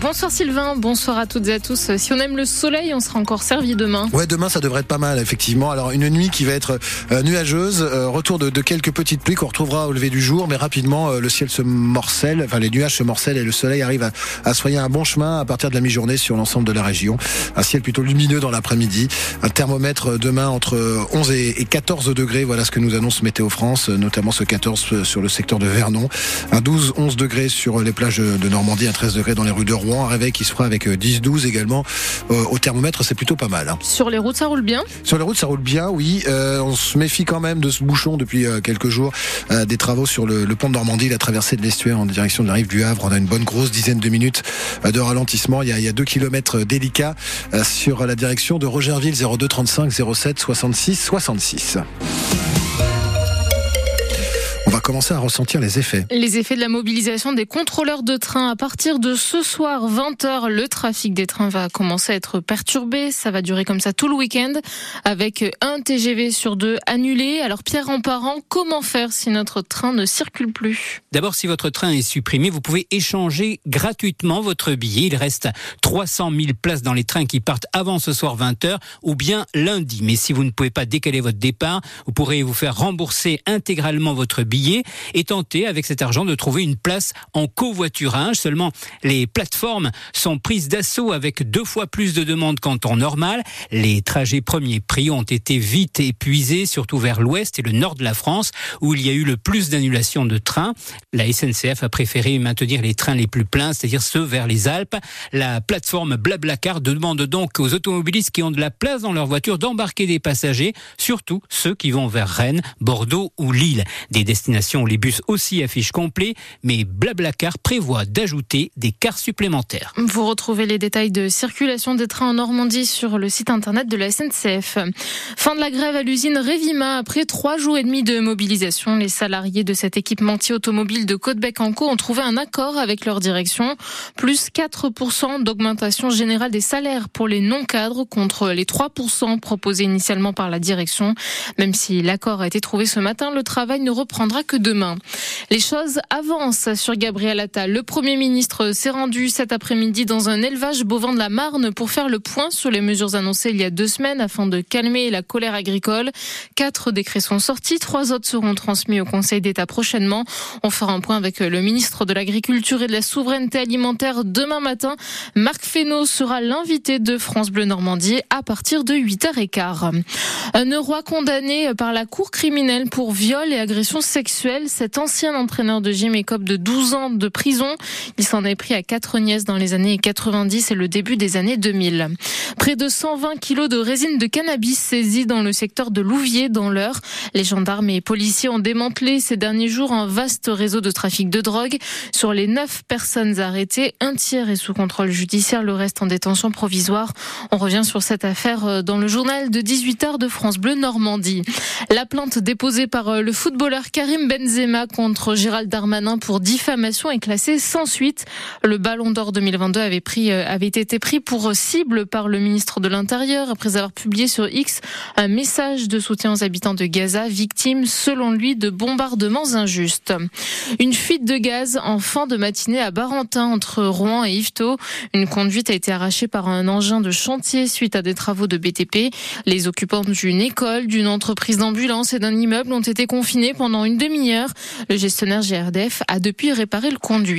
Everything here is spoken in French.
Bonsoir Sylvain, bonsoir à toutes et à tous. Si on aime le soleil, on sera encore servi demain. Ouais, demain ça devrait être pas mal effectivement. Alors une nuit qui va être euh, nuageuse, euh, retour de, de, quelques petites pluies qu'on retrouvera au lever du jour, mais rapidement euh, le ciel se morcelle, enfin les nuages se morcellent et le soleil arrive à, à soigner un bon chemin à partir de la mi-journée sur l'ensemble de la région. Un ciel plutôt lumineux dans l'après-midi, un thermomètre demain entre 11 et, et 14 degrés, voilà ce que nous annonce Météo France, notamment ce 14 sur le secteur de Vernon, un 12-11 degrés sur les plages de Normandie, un 13 degrés dans les rues de Rouen, un réveil qui se fera avec 10-12 également euh, au thermomètre, c'est plutôt pas mal. Hein. Sur les routes, ça roule bien? Sur les routes, ça roule bien, oui. Euh, on se méfie quand même de ce bouchon depuis euh, quelques jours, euh, des travaux sur le, le, pont de Normandie, la traversée de l'estuaire en direction de la rive du Havre. On a une bonne grosse dizaine de minutes euh, de ralentissement. Il y a, il y a deux kilomètres délicats euh, sur la direction de Rogerville 02 35 07 66 66 va commencer à ressentir les effets. Les effets de la mobilisation des contrôleurs de train. À partir de ce soir, 20h, le trafic des trains va commencer à être perturbé. Ça va durer comme ça tout le week-end, avec un TGV sur deux annulé. Alors Pierre Emparent, comment faire si notre train ne circule plus? D'abord, si votre train est supprimé, vous pouvez échanger gratuitement votre billet. Il reste 300 000 places dans les trains qui partent avant ce soir 20h ou bien lundi. Mais si vous ne pouvez pas décaler votre départ, vous pourrez vous faire rembourser intégralement votre billet et tenter avec cet argent de trouver une place en covoiturage. Seulement, les plateformes sont prises d'assaut avec deux fois plus de demandes qu'en temps normal. Les trajets premiers prix ont été vite épuisés, surtout vers l'ouest et le nord de la France, où il y a eu le plus d'annulations de trains. La SNCF a préféré maintenir les trains les plus pleins, c'est-à-dire ceux vers les Alpes. La plateforme Blablacar demande donc aux automobilistes qui ont de la place dans leur voiture d'embarquer des passagers, surtout ceux qui vont vers Rennes, Bordeaux ou Lille. Des destinations les bus aussi affichent complet, mais Blablacar prévoit d'ajouter des cars supplémentaires. Vous retrouvez les détails de circulation des trains en Normandie sur le site internet de la SNCF. Fin de la grève à l'usine Revima. Après trois jours et demi de mobilisation, les salariés de cet équipementier automobile de Côte-Bec-en-Co ont trouvé un accord avec leur direction. Plus 4% d'augmentation générale des salaires pour les non-cadres contre les 3% proposés initialement par la direction. Même si l'accord a été trouvé ce matin, le travail ne reprendra que demain. Les choses avancent sur Gabriel Attal. Le Premier ministre s'est rendu cet après-midi dans un élevage bovin de la Marne pour faire le point sur les mesures annoncées il y a deux semaines afin de calmer la colère agricole. Quatre décrets sont sortis, trois autres seront transmis au Conseil d'État prochainement. On fera un point avec le ministre de l'Agriculture et de la Souveraineté alimentaire demain matin. Marc Fesneau sera l'invité de France Bleu Normandie à partir de 8h15. Un roi condamné par la Cour criminelle pour viol et agression sexuelle cet ancien entraîneur de gym écope de 12 ans de prison. Il s'en est pris à quatre nièces dans les années 90 et le début des années 2000. Près de 120 kilos de résine de cannabis saisis dans le secteur de Louviers dans l'heure. Les gendarmes et policiers ont démantelé ces derniers jours un vaste réseau de trafic de drogue. Sur les neuf personnes arrêtées, un tiers est sous contrôle judiciaire, le reste en détention provisoire. On revient sur cette affaire euh, dans le journal de 18h de France Bleu Normandie. La plainte déposée par euh, le footballeur Karim Benzema contre Gérald Darmanin pour diffamation est classé sans suite. Le Ballon d'Or 2022 avait pris euh, avait été pris pour cible par le ministre de l'Intérieur après avoir publié sur X un message de soutien aux habitants de Gaza, victimes selon lui de bombardements injustes. Une fuite de gaz en fin de matinée à Barentin entre Rouen et Yvetot. Une conduite a été arrachée par un engin de chantier suite à des travaux de BTP. Les occupants d'une école, d'une entreprise d'ambulance et d'un immeuble ont été confinés pendant une Le gestionnaire GRDF a depuis réparé le conduit.